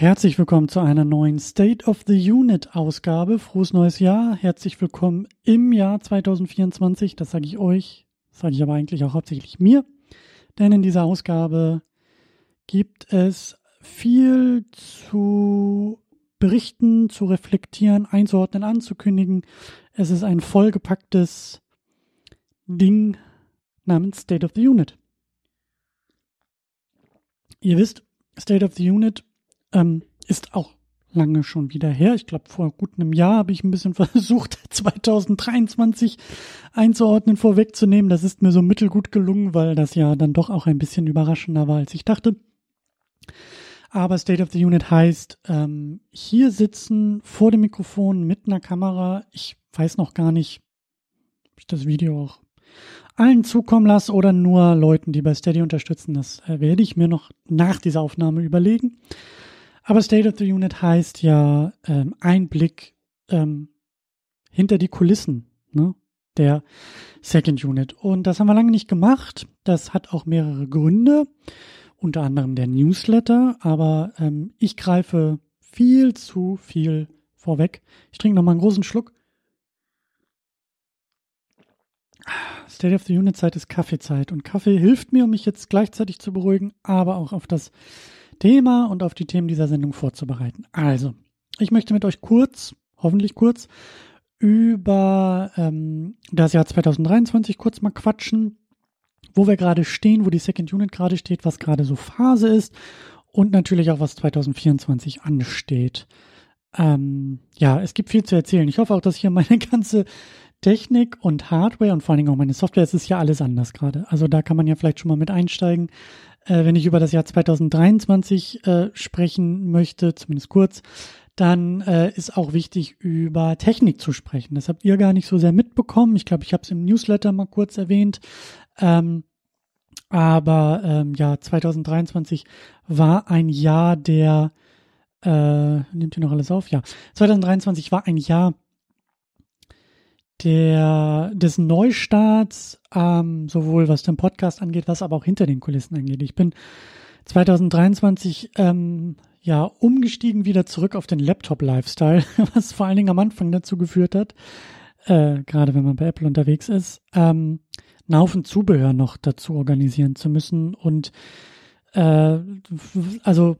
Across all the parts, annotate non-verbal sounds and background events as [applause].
Herzlich willkommen zu einer neuen State of the Unit Ausgabe. Frohes neues Jahr. Herzlich willkommen im Jahr 2024. Das sage ich euch, sage ich aber eigentlich auch hauptsächlich mir. Denn in dieser Ausgabe gibt es viel zu berichten, zu reflektieren, einzuordnen, anzukündigen. Es ist ein vollgepacktes Ding namens State of the Unit. Ihr wisst, State of the Unit ähm, ist auch lange schon wieder her. Ich glaube, vor gut einem Jahr habe ich ein bisschen [laughs] versucht, 2023 einzuordnen, vorwegzunehmen. Das ist mir so mittelgut gelungen, weil das ja dann doch auch ein bisschen überraschender war, als ich dachte. Aber State of the Unit heißt, ähm, hier sitzen vor dem Mikrofon mit einer Kamera. Ich weiß noch gar nicht, ob ich das Video auch allen zukommen lasse oder nur Leuten, die bei Steady unterstützen. Das äh, werde ich mir noch nach dieser Aufnahme überlegen. Aber State of the Unit heißt ja ähm, Einblick ähm, hinter die Kulissen ne, der Second Unit. Und das haben wir lange nicht gemacht. Das hat auch mehrere Gründe, unter anderem der Newsletter. Aber ähm, ich greife viel zu viel vorweg. Ich trinke noch mal einen großen Schluck. State of the Unit Zeit ist Kaffeezeit und Kaffee hilft mir, um mich jetzt gleichzeitig zu beruhigen, aber auch auf das Thema und auf die Themen dieser Sendung vorzubereiten. Also, ich möchte mit euch kurz, hoffentlich kurz, über ähm, das Jahr 2023 kurz mal quatschen, wo wir gerade stehen, wo die Second Unit gerade steht, was gerade so Phase ist und natürlich auch, was 2024 ansteht. Ähm, ja, es gibt viel zu erzählen. Ich hoffe auch, dass hier meine [laughs] ganze Technik und Hardware und vor allen Dingen auch meine Software, es ist ja alles anders gerade. Also da kann man ja vielleicht schon mal mit einsteigen äh, wenn ich über das Jahr 2023 äh, sprechen möchte, zumindest kurz, dann äh, ist auch wichtig, über Technik zu sprechen. Das habt ihr gar nicht so sehr mitbekommen. Ich glaube, ich habe es im Newsletter mal kurz erwähnt. Ähm, aber ähm, ja, 2023 war ein Jahr der, äh, nimmt ihr noch alles auf? Ja, 2023 war ein Jahr der, des Neustarts, ähm, sowohl was den Podcast angeht, was aber auch hinter den Kulissen angeht. Ich bin 2023 ähm, ja umgestiegen wieder zurück auf den Laptop-Lifestyle, [laughs] was vor allen Dingen am Anfang dazu geführt hat, äh, gerade wenn man bei Apple unterwegs ist, ähm, einen Haufen Zubehör noch dazu organisieren zu müssen. Und äh, also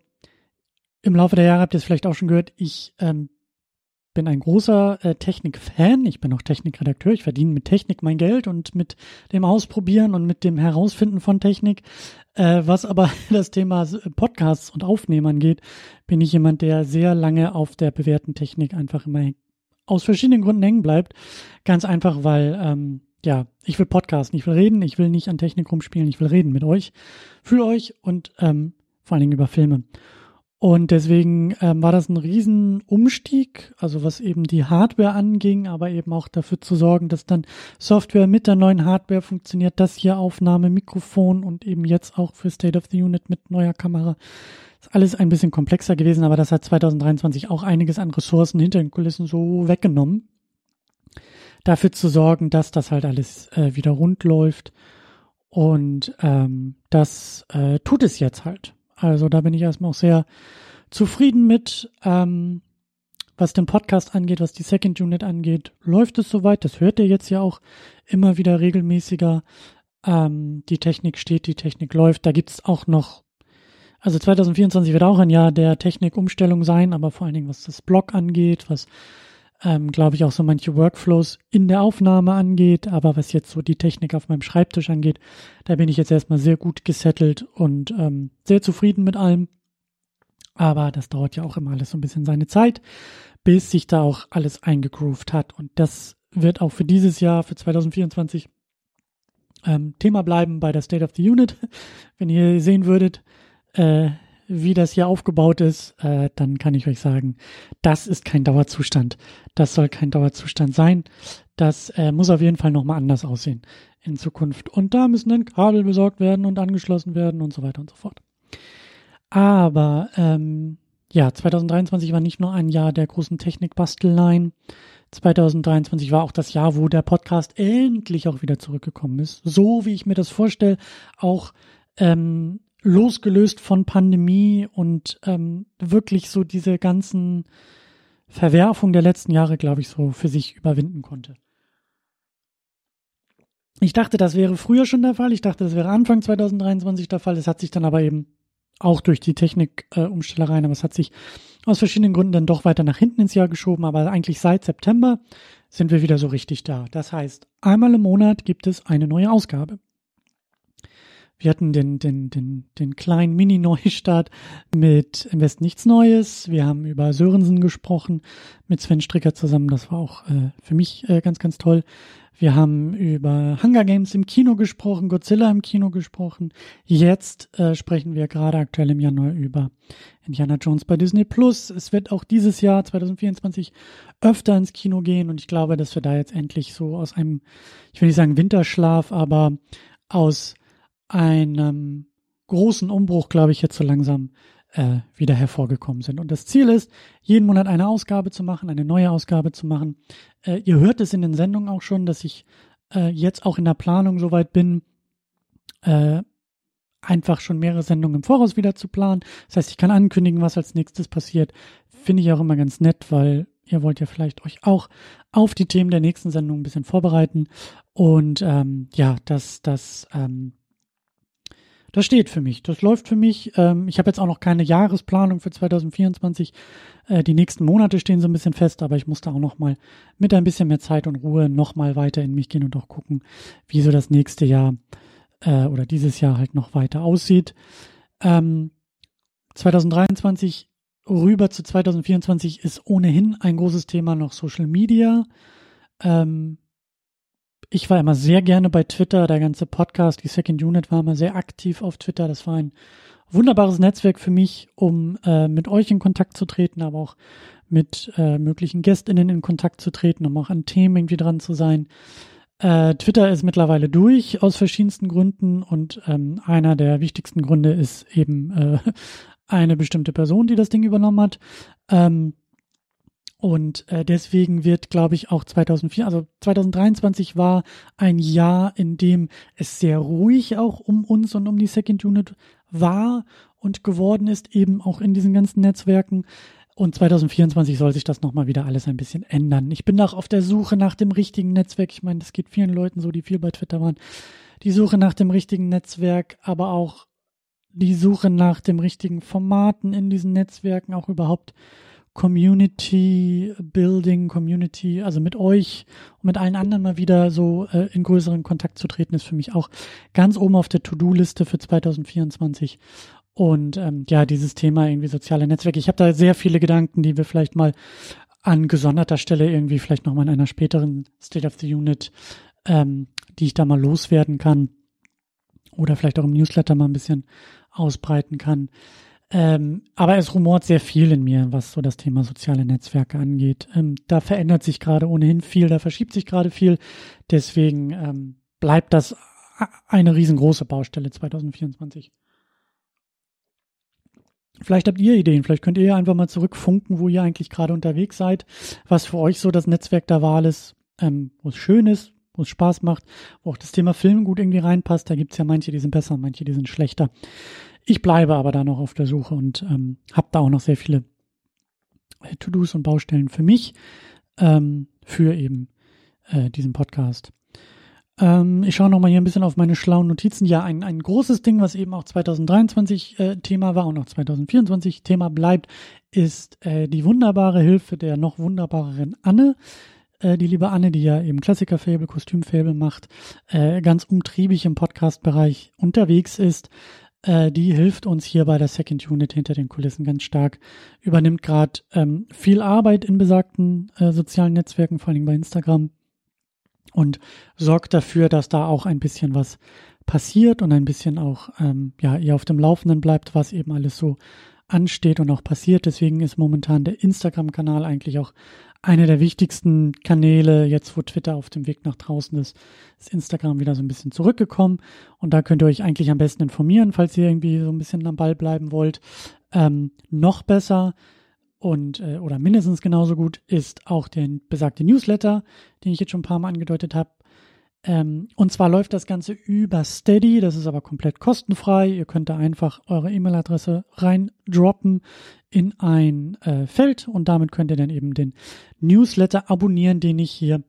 im Laufe der Jahre habt ihr es vielleicht auch schon gehört, ich ähm, bin ein großer äh, Technik-Fan. Ich bin auch Technikredakteur. Ich verdiene mit Technik mein Geld und mit dem Ausprobieren und mit dem Herausfinden von Technik. Äh, was aber [laughs] das Thema Podcasts und Aufnehmen angeht, bin ich jemand, der sehr lange auf der bewährten Technik einfach immer aus verschiedenen Gründen hängen bleibt. Ganz einfach, weil ähm, ja, ich will podcasten, ich will reden, ich will nicht an Technik rumspielen, ich will reden mit euch, für euch und ähm, vor allen Dingen über Filme. Und deswegen ähm, war das ein Riesenumstieg, also was eben die Hardware anging, aber eben auch dafür zu sorgen, dass dann Software mit der neuen Hardware funktioniert, das hier Aufnahme, Mikrofon und eben jetzt auch für State of the Unit mit neuer Kamera. Ist alles ein bisschen komplexer gewesen, aber das hat 2023 auch einiges an Ressourcen hinter den Kulissen so weggenommen. Dafür zu sorgen, dass das halt alles äh, wieder rund läuft. Und ähm, das äh, tut es jetzt halt. Also da bin ich erstmal auch sehr zufrieden mit. Ähm, was den Podcast angeht, was die Second Unit angeht, läuft es soweit. Das hört ihr jetzt ja auch immer wieder regelmäßiger. Ähm, die Technik steht, die Technik läuft. Da gibt's auch noch, also 2024 wird auch ein Jahr der Technikumstellung sein, aber vor allen Dingen was das Blog angeht, was ähm, glaube ich, auch so manche Workflows in der Aufnahme angeht. Aber was jetzt so die Technik auf meinem Schreibtisch angeht, da bin ich jetzt erstmal sehr gut gesettelt und ähm, sehr zufrieden mit allem. Aber das dauert ja auch immer alles so ein bisschen seine Zeit, bis sich da auch alles eingegroovt hat. Und das wird auch für dieses Jahr, für 2024, ähm, Thema bleiben bei der State of the Unit. [laughs] Wenn ihr sehen würdet, äh, wie das hier aufgebaut ist, äh, dann kann ich euch sagen, das ist kein Dauerzustand. Das soll kein Dauerzustand sein. Das äh, muss auf jeden Fall nochmal anders aussehen in Zukunft. Und da müssen dann Kabel besorgt werden und angeschlossen werden und so weiter und so fort. Aber ähm, ja, 2023 war nicht nur ein Jahr der großen Technikbasteleien. 2023 war auch das Jahr, wo der Podcast endlich auch wieder zurückgekommen ist. So wie ich mir das vorstelle, auch ähm, losgelöst von Pandemie und ähm, wirklich so diese ganzen Verwerfungen der letzten Jahre, glaube ich, so für sich überwinden konnte. Ich dachte, das wäre früher schon der Fall. Ich dachte, das wäre Anfang 2023 der Fall. Es hat sich dann aber eben auch durch die Technikumstellereien, äh, aber es hat sich aus verschiedenen Gründen dann doch weiter nach hinten ins Jahr geschoben. Aber eigentlich seit September sind wir wieder so richtig da. Das heißt, einmal im Monat gibt es eine neue Ausgabe. Wir hatten den, den, den, den kleinen Mini-Neustart mit Im Westen nichts Neues. Wir haben über Sörensen gesprochen mit Sven Stricker zusammen. Das war auch äh, für mich äh, ganz, ganz toll. Wir haben über Hunger Games im Kino gesprochen, Godzilla im Kino gesprochen. Jetzt äh, sprechen wir gerade aktuell im Januar über Indiana Jones bei Disney Plus. Es wird auch dieses Jahr 2024 öfter ins Kino gehen und ich glaube, dass wir da jetzt endlich so aus einem, ich will nicht sagen Winterschlaf, aber aus einem großen Umbruch, glaube ich, jetzt so langsam äh, wieder hervorgekommen sind. Und das Ziel ist, jeden Monat eine Ausgabe zu machen, eine neue Ausgabe zu machen. Äh, ihr hört es in den Sendungen auch schon, dass ich äh, jetzt auch in der Planung soweit bin, äh, einfach schon mehrere Sendungen im Voraus wieder zu planen. Das heißt, ich kann ankündigen, was als nächstes passiert. Finde ich auch immer ganz nett, weil ihr wollt ja vielleicht euch auch auf die Themen der nächsten Sendung ein bisschen vorbereiten. Und ähm, ja, das, das ähm, das steht für mich, das läuft für mich. Ähm, ich habe jetzt auch noch keine Jahresplanung für 2024. Äh, die nächsten Monate stehen so ein bisschen fest, aber ich muss da auch noch mal mit ein bisschen mehr Zeit und Ruhe noch mal weiter in mich gehen und auch gucken, wie so das nächste Jahr äh, oder dieses Jahr halt noch weiter aussieht. Ähm, 2023 rüber zu 2024 ist ohnehin ein großes Thema noch Social Media. Ähm, ich war immer sehr gerne bei Twitter. Der ganze Podcast, die Second Unit war immer sehr aktiv auf Twitter. Das war ein wunderbares Netzwerk für mich, um äh, mit euch in Kontakt zu treten, aber auch mit äh, möglichen GästInnen in Kontakt zu treten, um auch an Themen irgendwie dran zu sein. Äh, Twitter ist mittlerweile durch aus verschiedensten Gründen und ähm, einer der wichtigsten Gründe ist eben äh, [laughs] eine bestimmte Person, die das Ding übernommen hat. Ähm, und äh, deswegen wird, glaube ich, auch 2004, also 2023 war ein Jahr, in dem es sehr ruhig auch um uns und um die Second Unit war und geworden ist, eben auch in diesen ganzen Netzwerken. Und 2024 soll sich das nochmal wieder alles ein bisschen ändern. Ich bin auch auf der Suche nach dem richtigen Netzwerk. Ich meine, das geht vielen Leuten so, die viel bei Twitter waren. Die Suche nach dem richtigen Netzwerk, aber auch die Suche nach dem richtigen Formaten in diesen Netzwerken, auch überhaupt Community Building, Community, also mit euch und mit allen anderen mal wieder so äh, in größeren Kontakt zu treten, ist für mich auch ganz oben auf der To-Do-Liste für 2024. Und ähm, ja, dieses Thema irgendwie soziale Netzwerke. Ich habe da sehr viele Gedanken, die wir vielleicht mal an gesonderter Stelle irgendwie vielleicht nochmal in einer späteren State of the Unit, ähm, die ich da mal loswerden kann oder vielleicht auch im Newsletter mal ein bisschen ausbreiten kann. Ähm, aber es rumort sehr viel in mir, was so das Thema soziale Netzwerke angeht. Ähm, da verändert sich gerade ohnehin viel, da verschiebt sich gerade viel. Deswegen ähm, bleibt das eine riesengroße Baustelle 2024. Vielleicht habt ihr Ideen, vielleicht könnt ihr einfach mal zurückfunken, wo ihr eigentlich gerade unterwegs seid, was für euch so das Netzwerk der Wahl ist, ähm, wo es schön ist, wo es Spaß macht, wo auch das Thema Film gut irgendwie reinpasst. Da gibt's ja manche, die sind besser, manche, die sind schlechter. Ich bleibe aber da noch auf der Suche und ähm, habe da auch noch sehr viele äh, To-Dos und Baustellen für mich, ähm, für eben äh, diesen Podcast. Ähm, ich schaue nochmal hier ein bisschen auf meine schlauen Notizen. Ja, ein, ein großes Ding, was eben auch 2023 äh, Thema war und auch 2024 Thema bleibt, ist äh, die wunderbare Hilfe der noch wunderbareren Anne äh, die liebe Anne, die ja eben Klassiker-Fable, Kostüm-Fable macht, äh, ganz umtriebig im Podcast-Bereich unterwegs ist, äh, die hilft uns hier bei der Second Unit hinter den Kulissen ganz stark, übernimmt gerade ähm, viel Arbeit in besagten äh, sozialen Netzwerken, vor allem bei Instagram und sorgt dafür, dass da auch ein bisschen was passiert und ein bisschen auch ähm, ja ihr auf dem Laufenden bleibt, was eben alles so ansteht und auch passiert. Deswegen ist momentan der Instagram-Kanal eigentlich auch einer der wichtigsten Kanäle, jetzt wo Twitter auf dem Weg nach draußen ist, ist Instagram wieder so ein bisschen zurückgekommen. Und da könnt ihr euch eigentlich am besten informieren, falls ihr irgendwie so ein bisschen am Ball bleiben wollt. Ähm, noch besser und äh, oder mindestens genauso gut ist auch der besagte Newsletter, den ich jetzt schon ein paar Mal angedeutet habe. Ähm, und zwar läuft das Ganze über Steady, das ist aber komplett kostenfrei. Ihr könnt da einfach eure E-Mail-Adresse reindroppen in ein äh, Feld und damit könnt ihr dann eben den Newsletter abonnieren, den ich hier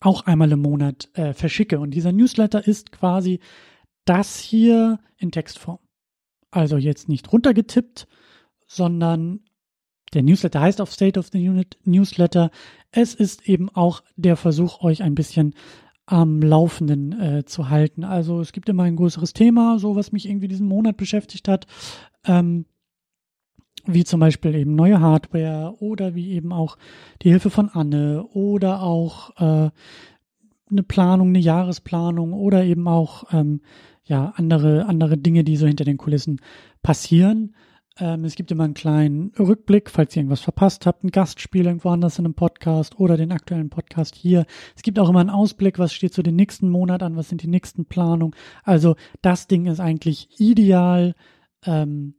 auch einmal im Monat äh, verschicke. Und dieser Newsletter ist quasi das hier in Textform. Also jetzt nicht runtergetippt, sondern der Newsletter heißt auf State of the Unit Newsletter. Es ist eben auch der Versuch, euch ein bisschen am Laufenden äh, zu halten. Also es gibt immer ein größeres Thema, so was mich irgendwie diesen Monat beschäftigt hat. Ähm, wie zum Beispiel eben neue Hardware oder wie eben auch die Hilfe von Anne oder auch äh, eine Planung, eine Jahresplanung oder eben auch ähm, ja andere andere Dinge, die so hinter den Kulissen passieren. Ähm, es gibt immer einen kleinen Rückblick, falls ihr irgendwas verpasst habt, ein Gastspiel irgendwo anders in einem Podcast oder den aktuellen Podcast hier. Es gibt auch immer einen Ausblick, was steht so den nächsten Monat an, was sind die nächsten Planungen. Also das Ding ist eigentlich ideal. Ähm,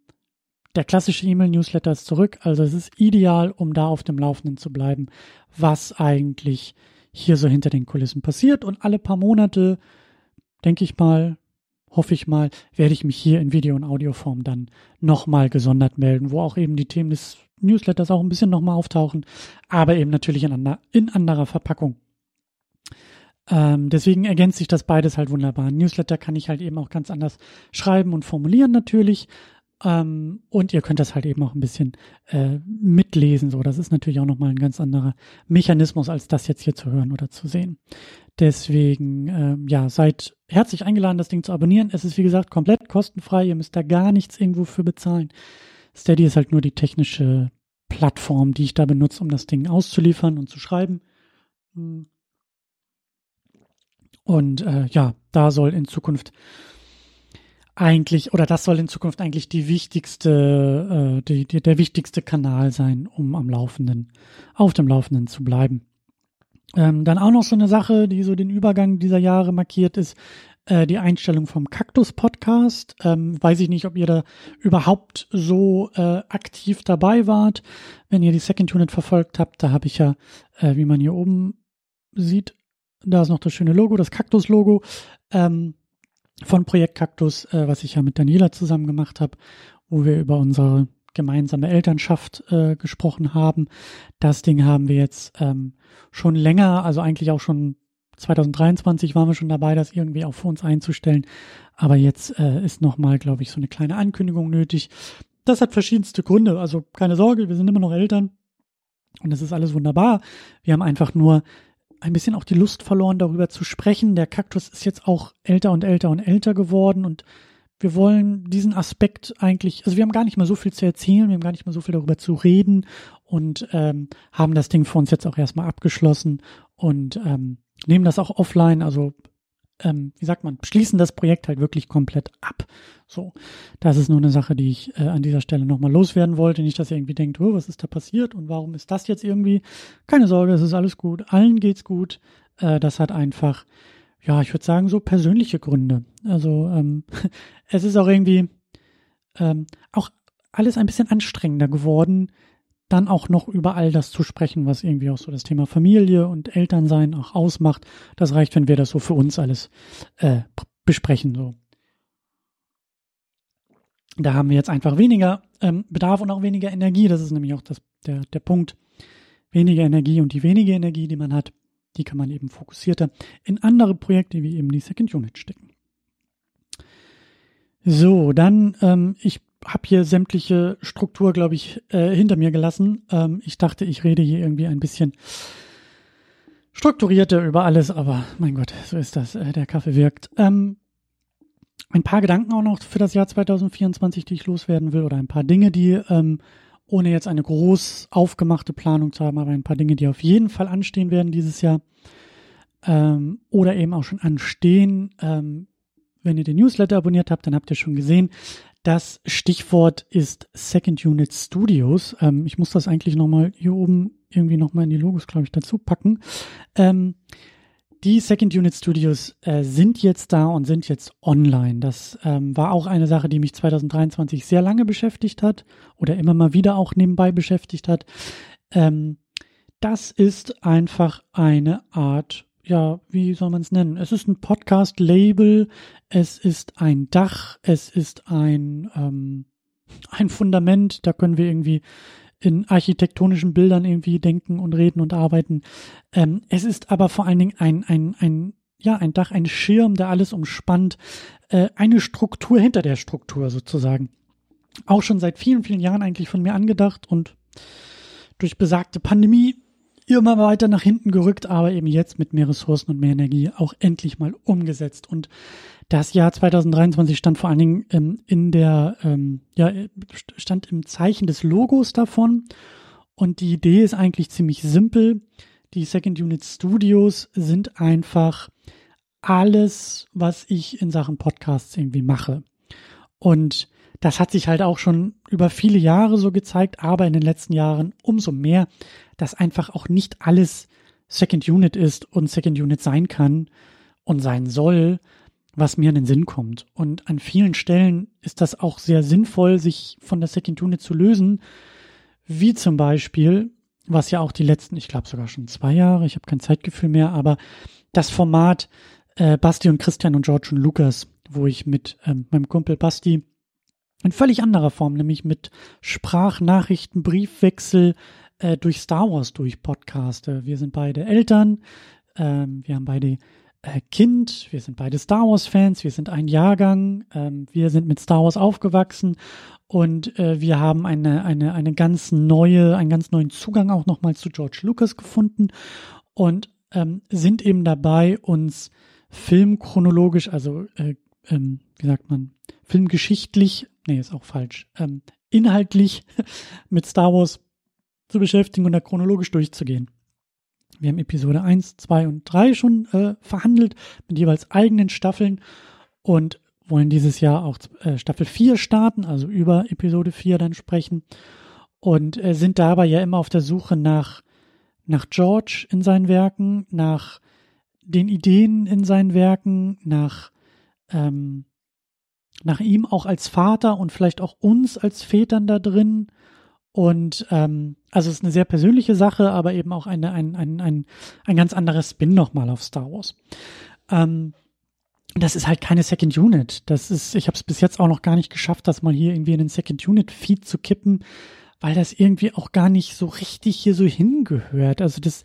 der klassische E-Mail-Newsletter ist zurück, also es ist ideal, um da auf dem Laufenden zu bleiben, was eigentlich hier so hinter den Kulissen passiert. Und alle paar Monate, denke ich mal, hoffe ich mal, werde ich mich hier in Video- und Audioform dann nochmal gesondert melden, wo auch eben die Themen des Newsletters auch ein bisschen nochmal auftauchen, aber eben natürlich in, ander, in anderer Verpackung. Ähm, deswegen ergänzt sich das beides halt wunderbar. Newsletter kann ich halt eben auch ganz anders schreiben und formulieren natürlich. Ähm, und ihr könnt das halt eben auch ein bisschen äh, mitlesen. So, das ist natürlich auch nochmal ein ganz anderer Mechanismus, als das jetzt hier zu hören oder zu sehen. Deswegen, ähm, ja, seid herzlich eingeladen, das Ding zu abonnieren. Es ist, wie gesagt, komplett kostenfrei. Ihr müsst da gar nichts irgendwo für bezahlen. Steady ist halt nur die technische Plattform, die ich da benutze, um das Ding auszuliefern und zu schreiben. Und äh, ja, da soll in Zukunft eigentlich, oder das soll in Zukunft eigentlich die wichtigste, äh, die, die, der wichtigste Kanal sein, um am Laufenden, auf dem Laufenden zu bleiben. Ähm, dann auch noch so eine Sache, die so den Übergang dieser Jahre markiert ist, äh, die Einstellung vom Kaktus-Podcast. Ähm, weiß ich nicht, ob ihr da überhaupt so äh, aktiv dabei wart. Wenn ihr die Second Unit verfolgt habt, da habe ich ja, äh, wie man hier oben sieht, da ist noch das schöne Logo, das Kaktus-Logo ähm, von Projekt Kaktus, äh, was ich ja mit Daniela zusammen gemacht habe, wo wir über unsere gemeinsame Elternschaft äh, gesprochen haben. Das Ding haben wir jetzt ähm, schon länger, also eigentlich auch schon 2023 waren wir schon dabei, das irgendwie auch für uns einzustellen. Aber jetzt äh, ist nochmal, glaube ich, so eine kleine Ankündigung nötig. Das hat verschiedenste Gründe. Also keine Sorge, wir sind immer noch Eltern und es ist alles wunderbar. Wir haben einfach nur ein bisschen auch die Lust verloren, darüber zu sprechen. Der Kaktus ist jetzt auch älter und älter und älter geworden und wir wollen diesen Aspekt eigentlich, also wir haben gar nicht mehr so viel zu erzählen, wir haben gar nicht mehr so viel darüber zu reden und ähm, haben das Ding für uns jetzt auch erstmal abgeschlossen und ähm, nehmen das auch offline, also ähm, wie sagt man, schließen das Projekt halt wirklich komplett ab. So, das ist nur eine Sache, die ich äh, an dieser Stelle nochmal loswerden wollte. Nicht, dass ihr irgendwie denkt, oh, was ist da passiert und warum ist das jetzt irgendwie? Keine Sorge, es ist alles gut, allen geht's gut. Äh, das hat einfach ja, ich würde sagen, so persönliche Gründe. Also ähm, [laughs] es ist auch irgendwie ähm, auch alles ein bisschen anstrengender geworden, dann auch noch über all das zu sprechen, was irgendwie auch so das Thema Familie und Elternsein auch ausmacht. Das reicht, wenn wir das so für uns alles äh, besprechen. So. Da haben wir jetzt einfach weniger ähm, Bedarf und auch weniger Energie. Das ist nämlich auch das, der, der Punkt. Weniger Energie und die wenige Energie, die man hat, die kann man eben fokussierter in andere Projekte wie eben die Second Unit stecken. So, dann, ähm, ich habe hier sämtliche Struktur, glaube ich, äh, hinter mir gelassen. Ähm, ich dachte, ich rede hier irgendwie ein bisschen strukturierter über alles, aber mein Gott, so ist das. Äh, der Kaffee wirkt. Ähm, ein paar Gedanken auch noch für das Jahr 2024, die ich loswerden will, oder ein paar Dinge, die ähm, ohne jetzt eine groß aufgemachte Planung zu haben, aber ein paar Dinge, die auf jeden Fall anstehen werden dieses Jahr ähm, oder eben auch schon anstehen. Ähm, wenn ihr den Newsletter abonniert habt, dann habt ihr schon gesehen, das Stichwort ist Second Unit Studios. Ähm, ich muss das eigentlich nochmal hier oben irgendwie nochmal in die Logos, glaube ich, dazu packen. Ähm, die Second Unit Studios äh, sind jetzt da und sind jetzt online. Das ähm, war auch eine Sache, die mich 2023 sehr lange beschäftigt hat oder immer mal wieder auch nebenbei beschäftigt hat. Ähm, das ist einfach eine Art ja, wie soll man es nennen? Es ist ein Podcast-Label, es ist ein Dach, es ist ein, ähm, ein Fundament, da können wir irgendwie in architektonischen Bildern irgendwie denken und reden und arbeiten. Ähm, es ist aber vor allen Dingen ein, ein, ein, ja, ein Dach, ein Schirm, der alles umspannt, äh, eine Struktur hinter der Struktur sozusagen. Auch schon seit vielen, vielen Jahren eigentlich von mir angedacht und durch besagte Pandemie immer weiter nach hinten gerückt, aber eben jetzt mit mehr Ressourcen und mehr Energie auch endlich mal umgesetzt. Und das Jahr 2023 stand vor allen Dingen ähm, in der, ähm, ja, stand im Zeichen des Logos davon. Und die Idee ist eigentlich ziemlich simpel. Die Second Unit Studios sind einfach alles, was ich in Sachen Podcasts irgendwie mache. Und das hat sich halt auch schon über viele Jahre so gezeigt, aber in den letzten Jahren umso mehr, dass einfach auch nicht alles Second Unit ist und Second Unit sein kann und sein soll, was mir in den Sinn kommt. Und an vielen Stellen ist das auch sehr sinnvoll, sich von der Second Unit zu lösen, wie zum Beispiel, was ja auch die letzten, ich glaube sogar schon zwei Jahre, ich habe kein Zeitgefühl mehr, aber das Format äh, Basti und Christian und George und Lukas, wo ich mit ähm, meinem Kumpel Basti in völlig anderer Form, nämlich mit Sprachnachrichten, Briefwechsel äh, durch Star Wars durch Podcaste. Wir sind beide Eltern, ähm, wir haben beide äh, Kind, wir sind beide Star Wars Fans, wir sind ein Jahrgang, ähm, wir sind mit Star Wars aufgewachsen und äh, wir haben eine eine eine ganz neue, einen ganz neuen Zugang auch nochmal zu George Lucas gefunden und ähm, sind eben dabei, uns filmchronologisch, also äh, ähm, wie sagt man, filmgeschichtlich nee, ist auch falsch, ähm, inhaltlich [laughs] mit Star Wars zu beschäftigen und da chronologisch durchzugehen. Wir haben Episode 1, 2 und 3 schon äh, verhandelt mit jeweils eigenen Staffeln und wollen dieses Jahr auch äh, Staffel 4 starten, also über Episode 4 dann sprechen und äh, sind dabei ja immer auf der Suche nach, nach George in seinen Werken, nach den Ideen in seinen Werken, nach ähm, nach ihm auch als Vater und vielleicht auch uns als Vätern da drin. Und ähm, also es ist eine sehr persönliche Sache, aber eben auch eine, ein, ein, ein, ein ganz anderes Spin nochmal auf Star Wars. Ähm, das ist halt keine Second Unit. Das ist, ich habe es bis jetzt auch noch gar nicht geschafft, das mal hier irgendwie in den Second Unit Feed zu kippen, weil das irgendwie auch gar nicht so richtig hier so hingehört. Also das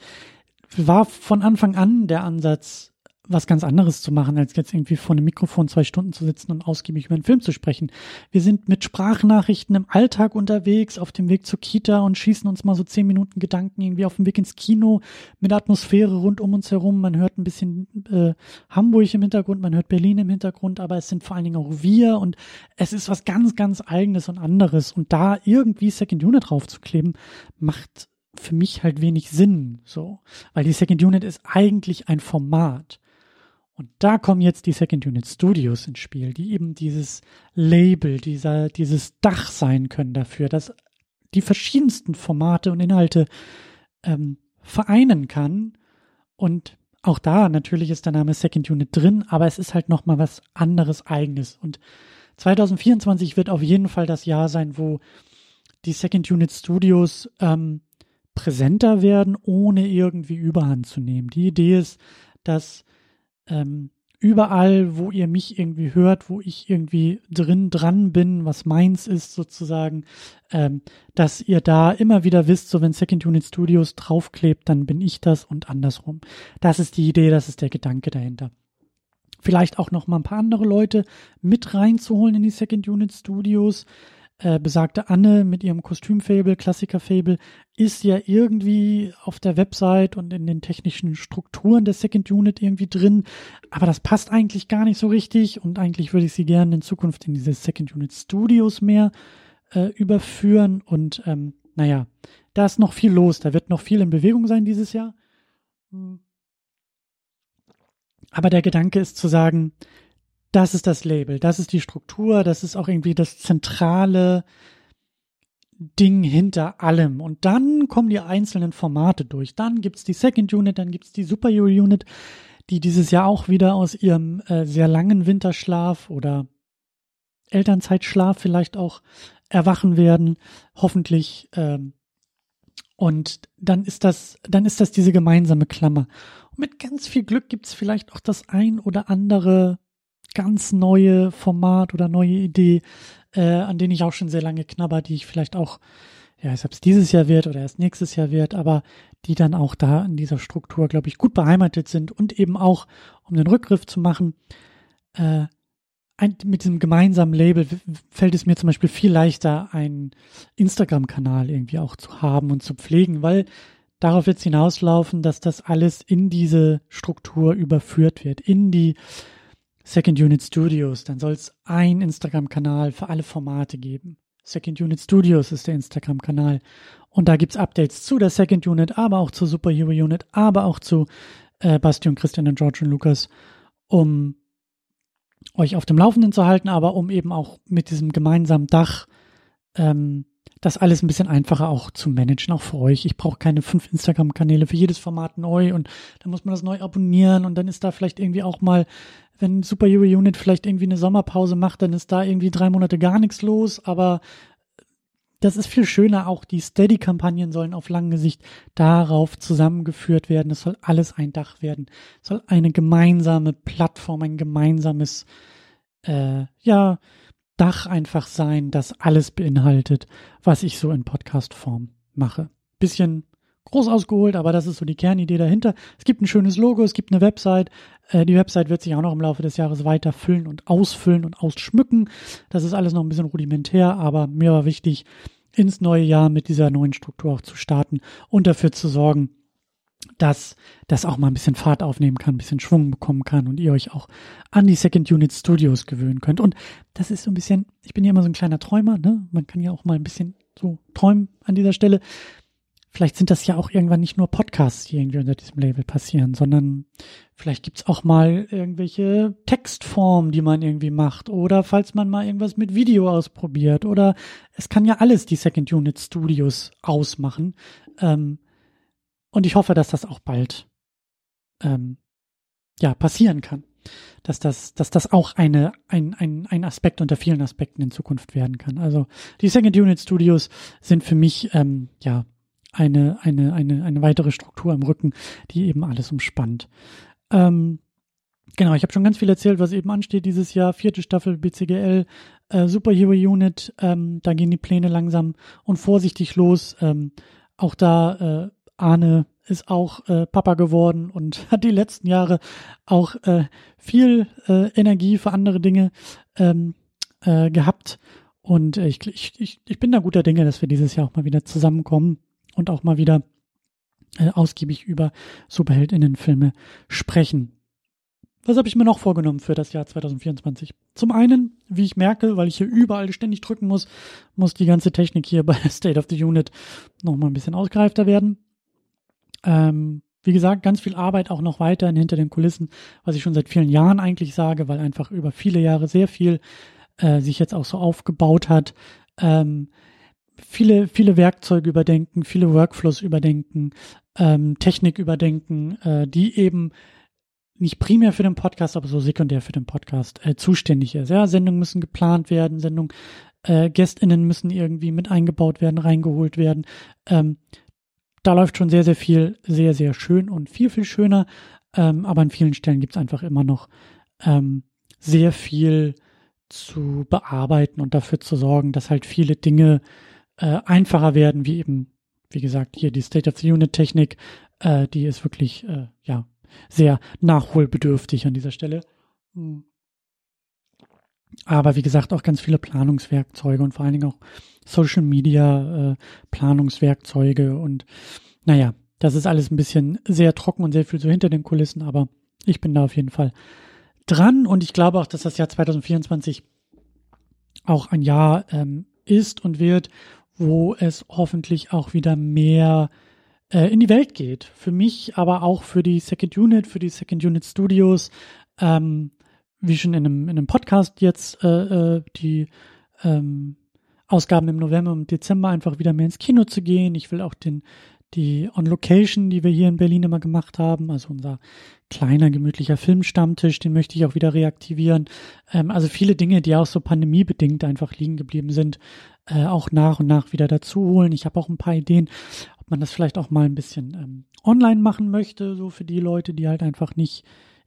war von Anfang an der Ansatz, was ganz anderes zu machen, als jetzt irgendwie vor einem Mikrofon zwei Stunden zu sitzen und ausgiebig über einen Film zu sprechen. Wir sind mit Sprachnachrichten im Alltag unterwegs, auf dem Weg zur Kita und schießen uns mal so zehn Minuten Gedanken irgendwie auf dem Weg ins Kino mit Atmosphäre rund um uns herum. Man hört ein bisschen äh, Hamburg im Hintergrund, man hört Berlin im Hintergrund, aber es sind vor allen Dingen auch wir und es ist was ganz, ganz eigenes und anderes. Und da irgendwie Second Unit draufzukleben, macht für mich halt wenig Sinn, so. Weil die Second Unit ist eigentlich ein Format. Und da kommen jetzt die Second Unit Studios ins Spiel, die eben dieses Label, dieser, dieses Dach sein können dafür, dass die verschiedensten Formate und Inhalte ähm, vereinen kann. Und auch da natürlich ist der Name Second Unit drin, aber es ist halt nochmal was anderes eigenes. Und 2024 wird auf jeden Fall das Jahr sein, wo die Second Unit Studios ähm, präsenter werden, ohne irgendwie Überhand zu nehmen. Die Idee ist, dass ähm, überall, wo ihr mich irgendwie hört, wo ich irgendwie drin dran bin, was meins ist sozusagen, ähm, dass ihr da immer wieder wisst, so wenn Second Unit Studios draufklebt, dann bin ich das und andersrum. Das ist die Idee, das ist der Gedanke dahinter. Vielleicht auch noch mal ein paar andere Leute mit reinzuholen in die Second Unit Studios äh, besagte Anne mit ihrem Kostümfable, Klassikerfable, ist ja irgendwie auf der Website und in den technischen Strukturen der Second Unit irgendwie drin. Aber das passt eigentlich gar nicht so richtig und eigentlich würde ich sie gerne in Zukunft in diese Second Unit Studios mehr äh, überführen. Und ähm, naja, da ist noch viel los. Da wird noch viel in Bewegung sein dieses Jahr. Hm. Aber der Gedanke ist zu sagen, das ist das Label, das ist die Struktur, das ist auch irgendwie das zentrale Ding hinter allem. Und dann kommen die einzelnen Formate durch. Dann gibt's die Second Unit, dann gibt's die Super Unit, die dieses Jahr auch wieder aus ihrem äh, sehr langen Winterschlaf oder Elternzeitschlaf vielleicht auch erwachen werden, hoffentlich. Ähm, Und dann ist das, dann ist das diese gemeinsame Klammer. Und mit ganz viel Glück gibt es vielleicht auch das ein oder andere ganz neue Format oder neue Idee, äh, an denen ich auch schon sehr lange knabber, die ich vielleicht auch, ja, ob es dieses Jahr wird oder erst nächstes Jahr wird, aber die dann auch da in dieser Struktur, glaube ich, gut beheimatet sind und eben auch, um den Rückgriff zu machen, äh, ein, mit diesem gemeinsamen Label fällt es mir zum Beispiel viel leichter, einen Instagram-Kanal irgendwie auch zu haben und zu pflegen, weil darauf wird hinauslaufen, dass das alles in diese Struktur überführt wird, in die Second Unit Studios. Dann soll es ein Instagram-Kanal für alle Formate geben. Second Unit Studios ist der Instagram-Kanal. Und da gibt's Updates zu der Second Unit, aber auch zur Superhero Unit, aber auch zu äh, Basti und Christian und George und Lukas, um euch auf dem Laufenden zu halten, aber um eben auch mit diesem gemeinsamen Dach ähm, das alles ein bisschen einfacher auch zu managen, auch für euch. Ich brauche keine fünf Instagram-Kanäle für jedes Format neu und dann muss man das neu abonnieren und dann ist da vielleicht irgendwie auch mal, wenn Superhero Unit vielleicht irgendwie eine Sommerpause macht, dann ist da irgendwie drei Monate gar nichts los, aber das ist viel schöner. Auch die Steady-Kampagnen sollen auf lange Sicht darauf zusammengeführt werden. Es soll alles ein Dach werden. Es soll eine gemeinsame Plattform, ein gemeinsames, äh, ja, Dach einfach sein, das alles beinhaltet, was ich so in Podcast-Form mache. Bisschen groß ausgeholt, aber das ist so die Kernidee dahinter. Es gibt ein schönes Logo, es gibt eine Website. Äh, die Website wird sich auch noch im Laufe des Jahres weiter füllen und ausfüllen und ausschmücken. Das ist alles noch ein bisschen rudimentär, aber mir war wichtig, ins neue Jahr mit dieser neuen Struktur auch zu starten und dafür zu sorgen, dass das auch mal ein bisschen Fahrt aufnehmen kann, ein bisschen Schwung bekommen kann und ihr euch auch an die Second Unit Studios gewöhnen könnt. Und das ist so ein bisschen, ich bin ja immer so ein kleiner Träumer, ne? Man kann ja auch mal ein bisschen so träumen an dieser Stelle. Vielleicht sind das ja auch irgendwann nicht nur Podcasts, die irgendwie unter diesem Label passieren, sondern vielleicht gibt's auch mal irgendwelche Textformen, die man irgendwie macht. Oder falls man mal irgendwas mit Video ausprobiert. Oder es kann ja alles die Second Unit Studios ausmachen. Ähm, und ich hoffe, dass das auch bald ähm, ja passieren kann. Dass das, dass das auch eine, ein, ein, ein Aspekt unter vielen Aspekten in Zukunft werden kann. Also die Second Unit Studios sind für mich ähm, ja eine, eine, eine, eine weitere Struktur im Rücken, die eben alles umspannt. Ähm, genau, ich habe schon ganz viel erzählt, was eben ansteht dieses Jahr. Vierte Staffel BCGL, äh, Superhero Unit, ähm, da gehen die Pläne langsam und vorsichtig los. Ähm, auch da äh, Arne ist auch äh, Papa geworden und [laughs] hat die letzten Jahre auch äh, viel äh, Energie für andere Dinge ähm, äh, gehabt. Und äh, ich, ich, ich bin da guter Dinge, dass wir dieses Jahr auch mal wieder zusammenkommen und auch mal wieder äh, ausgiebig über Superheldinnenfilme sprechen. Was habe ich mir noch vorgenommen für das Jahr 2024? Zum einen, wie ich merke, weil ich hier überall ständig drücken muss, muss die ganze Technik hier bei State of the Unit noch mal ein bisschen ausgereifter werden. Ähm, wie gesagt, ganz viel Arbeit auch noch weiterhin hinter den Kulissen, was ich schon seit vielen Jahren eigentlich sage, weil einfach über viele Jahre sehr viel äh, sich jetzt auch so aufgebaut hat. Ähm, viele, viele Werkzeuge überdenken, viele Workflows überdenken, ähm, Technik überdenken, äh, die eben nicht primär für den Podcast, aber so sekundär für den Podcast äh, zuständig ist. Ja, Sendungen müssen geplant werden, Sendungen, äh, GästInnen müssen irgendwie mit eingebaut werden, reingeholt werden. Ähm, da läuft schon sehr, sehr viel, sehr, sehr schön und viel, viel schöner. Ähm, aber an vielen Stellen gibt es einfach immer noch ähm, sehr viel zu bearbeiten und dafür zu sorgen, dass halt viele Dinge äh, einfacher werden, wie eben, wie gesagt, hier die State of the Unit Technik, äh, die ist wirklich, äh, ja, sehr nachholbedürftig an dieser Stelle. Hm. Aber wie gesagt, auch ganz viele Planungswerkzeuge und vor allen Dingen auch Social Media äh, Planungswerkzeuge und naja, das ist alles ein bisschen sehr trocken und sehr viel so hinter den Kulissen, aber ich bin da auf jeden Fall dran und ich glaube auch, dass das Jahr 2024 auch ein Jahr ähm, ist und wird, wo es hoffentlich auch wieder mehr äh, in die Welt geht. Für mich, aber auch für die Second Unit, für die Second Unit Studios, ähm, wie schon in einem, in einem Podcast jetzt äh, äh, die ähm, Ausgaben im November und Dezember einfach wieder mehr ins Kino zu gehen. Ich will auch den die On Location, die wir hier in Berlin immer gemacht haben, also unser kleiner gemütlicher Filmstammtisch, den möchte ich auch wieder reaktivieren. Ähm, also viele Dinge, die auch so pandemiebedingt einfach liegen geblieben sind, äh, auch nach und nach wieder dazu holen. Ich habe auch ein paar Ideen, ob man das vielleicht auch mal ein bisschen ähm, online machen möchte, so für die Leute, die halt einfach nicht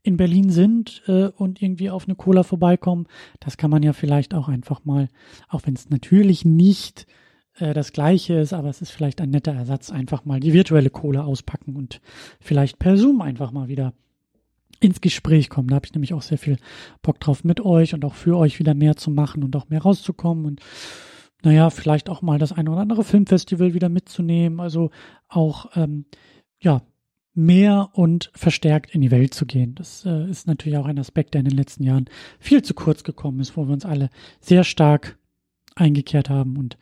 in Berlin sind äh, und irgendwie auf eine Cola vorbeikommen. Das kann man ja vielleicht auch einfach mal, auch wenn es natürlich nicht äh, das gleiche ist, aber es ist vielleicht ein netter Ersatz, einfach mal die virtuelle Cola auspacken und vielleicht per Zoom einfach mal wieder ins Gespräch kommen. Da habe ich nämlich auch sehr viel Bock drauf mit euch und auch für euch wieder mehr zu machen und auch mehr rauszukommen und naja, vielleicht auch mal das eine oder andere Filmfestival wieder mitzunehmen. Also auch, ähm, ja, mehr und verstärkt in die Welt zu gehen. Das äh, ist natürlich auch ein Aspekt, der in den letzten Jahren viel zu kurz gekommen ist, wo wir uns alle sehr stark eingekehrt haben und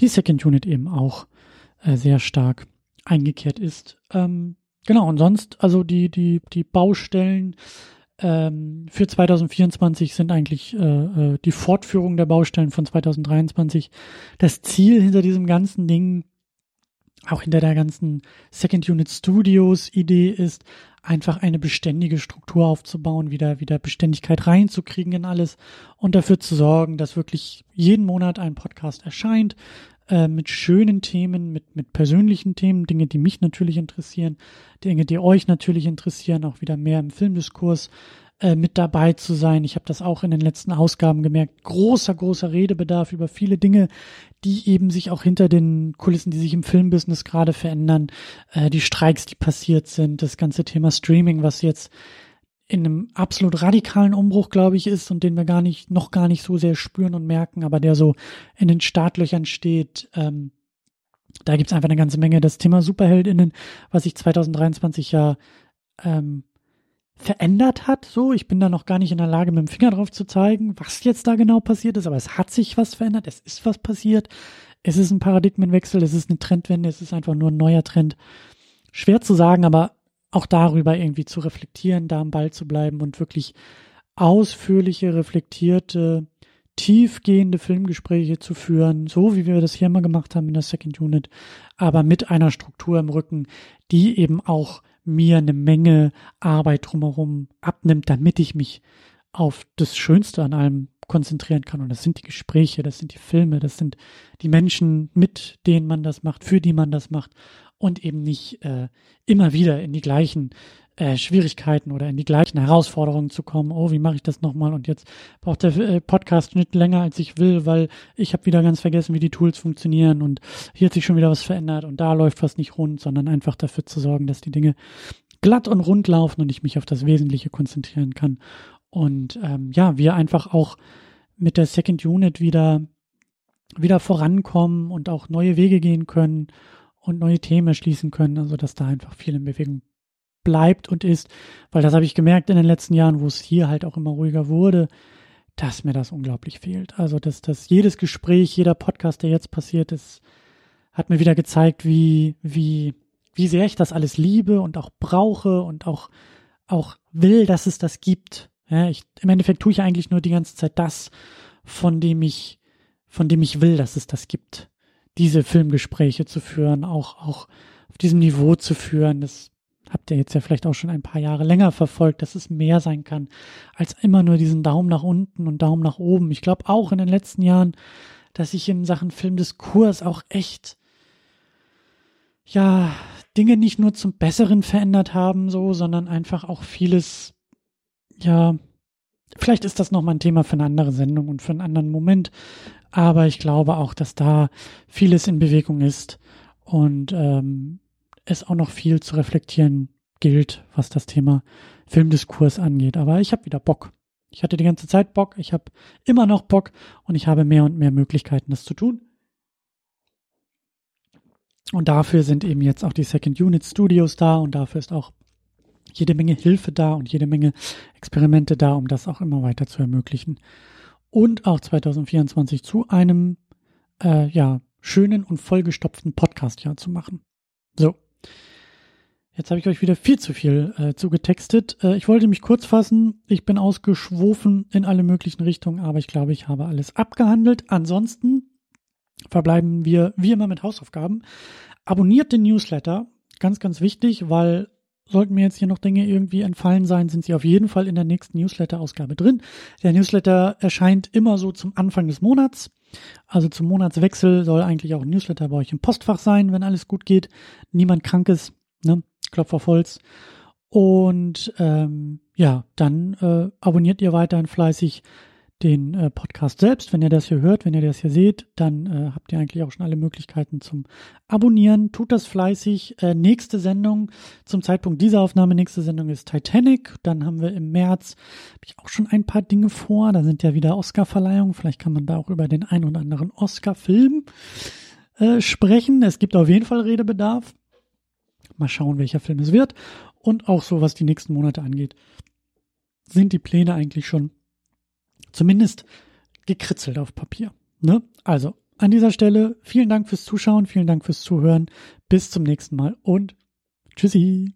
die Second Unit eben auch äh, sehr stark eingekehrt ist. Ähm, genau, und sonst, also die, die, die Baustellen ähm, für 2024 sind eigentlich äh, äh, die Fortführung der Baustellen von 2023. Das Ziel hinter diesem ganzen Ding, auch hinter der ganzen Second Unit Studios Idee ist, einfach eine beständige Struktur aufzubauen, wieder, wieder Beständigkeit reinzukriegen in alles und dafür zu sorgen, dass wirklich jeden Monat ein Podcast erscheint, äh, mit schönen Themen, mit, mit persönlichen Themen, Dinge, die mich natürlich interessieren, Dinge, die euch natürlich interessieren, auch wieder mehr im Filmdiskurs äh, mit dabei zu sein. Ich habe das auch in den letzten Ausgaben gemerkt. Großer, großer Redebedarf über viele Dinge, die eben sich auch hinter den Kulissen, die sich im Filmbusiness gerade verändern, äh, die Streiks, die passiert sind, das ganze Thema Streaming, was jetzt in einem absolut radikalen Umbruch, glaube ich, ist und den wir gar nicht, noch gar nicht so sehr spüren und merken, aber der so in den Startlöchern steht. Ähm, da gibt's einfach eine ganze Menge. Das Thema SuperheldInnen, was sich 2023 ja ähm, verändert hat. So, ich bin da noch gar nicht in der Lage, mit dem Finger drauf zu zeigen, was jetzt da genau passiert ist, aber es hat sich was verändert, es ist was passiert. Es ist ein Paradigmenwechsel, es ist eine Trendwende, es ist einfach nur ein neuer Trend. Schwer zu sagen, aber auch darüber irgendwie zu reflektieren, da am Ball zu bleiben und wirklich ausführliche, reflektierte, tiefgehende Filmgespräche zu führen, so wie wir das hier immer gemacht haben in der Second Unit, aber mit einer Struktur im Rücken, die eben auch mir eine Menge Arbeit drumherum abnimmt, damit ich mich auf das Schönste an allem konzentrieren kann. Und das sind die Gespräche, das sind die Filme, das sind die Menschen, mit denen man das macht, für die man das macht und eben nicht äh, immer wieder in die gleichen äh, Schwierigkeiten oder in die gleichen Herausforderungen zu kommen. Oh, wie mache ich das nochmal? Und jetzt braucht der äh, Podcast nicht länger, als ich will, weil ich habe wieder ganz vergessen, wie die Tools funktionieren und hier hat sich schon wieder was verändert und da läuft was nicht rund, sondern einfach dafür zu sorgen, dass die Dinge glatt und rund laufen und ich mich auf das Wesentliche konzentrieren kann. Und ähm, ja, wir einfach auch mit der Second Unit wieder wieder vorankommen und auch neue Wege gehen können und neue Themen schließen können, also dass da einfach viel in Bewegung bleibt und ist, weil das habe ich gemerkt in den letzten Jahren, wo es hier halt auch immer ruhiger wurde, dass mir das unglaublich fehlt. Also dass, dass jedes Gespräch, jeder Podcast, der jetzt passiert ist, hat mir wieder gezeigt, wie, wie, wie sehr ich das alles liebe und auch brauche und auch, auch will, dass es das gibt. Ja, ich, Im Endeffekt tue ich eigentlich nur die ganze Zeit das, von dem ich, von dem ich will, dass es das gibt diese Filmgespräche zu führen, auch, auch auf diesem Niveau zu führen. Das habt ihr jetzt ja vielleicht auch schon ein paar Jahre länger verfolgt, dass es mehr sein kann als immer nur diesen Daumen nach unten und Daumen nach oben. Ich glaube auch in den letzten Jahren, dass sich in Sachen Filmdiskurs auch echt, ja, Dinge nicht nur zum Besseren verändert haben, so, sondern einfach auch vieles, ja, vielleicht ist das nochmal ein Thema für eine andere Sendung und für einen anderen Moment. Aber ich glaube auch, dass da vieles in Bewegung ist und ähm, es auch noch viel zu reflektieren gilt, was das Thema Filmdiskurs angeht. Aber ich habe wieder Bock. Ich hatte die ganze Zeit Bock, ich habe immer noch Bock und ich habe mehr und mehr Möglichkeiten, das zu tun. Und dafür sind eben jetzt auch die Second Unit Studios da und dafür ist auch jede Menge Hilfe da und jede Menge Experimente da, um das auch immer weiter zu ermöglichen und auch 2024 zu einem äh, ja schönen und vollgestopften Podcast-Jahr zu machen. So. Jetzt habe ich euch wieder viel zu viel äh, zugetextet. Äh, ich wollte mich kurz fassen. Ich bin ausgeschwofen in alle möglichen Richtungen, aber ich glaube, ich habe alles abgehandelt. Ansonsten verbleiben wir wie immer mit Hausaufgaben. Abonniert den Newsletter. Ganz, ganz wichtig, weil Sollten mir jetzt hier noch Dinge irgendwie entfallen sein, sind sie auf jeden Fall in der nächsten Newsletter-Ausgabe drin. Der Newsletter erscheint immer so zum Anfang des Monats. Also zum Monatswechsel soll eigentlich auch ein Newsletter bei euch im Postfach sein, wenn alles gut geht. Niemand krank ist? Klopf auf Holz. Und ähm, ja, dann äh, abonniert ihr weiterhin fleißig den äh, Podcast selbst. Wenn ihr das hier hört, wenn ihr das hier seht, dann äh, habt ihr eigentlich auch schon alle Möglichkeiten zum Abonnieren. Tut das fleißig. Äh, nächste Sendung zum Zeitpunkt dieser Aufnahme, nächste Sendung ist Titanic. Dann haben wir im März hab ich auch schon ein paar Dinge vor. Da sind ja wieder Oscar-Verleihungen. Vielleicht kann man da auch über den ein oder anderen Oscar-Film äh, sprechen. Es gibt auf jeden Fall Redebedarf. Mal schauen, welcher Film es wird. Und auch so, was die nächsten Monate angeht, sind die Pläne eigentlich schon zumindest gekritzelt auf Papier. Ne? Also an dieser Stelle vielen Dank fürs Zuschauen, vielen Dank fürs Zuhören. Bis zum nächsten Mal und tschüssi.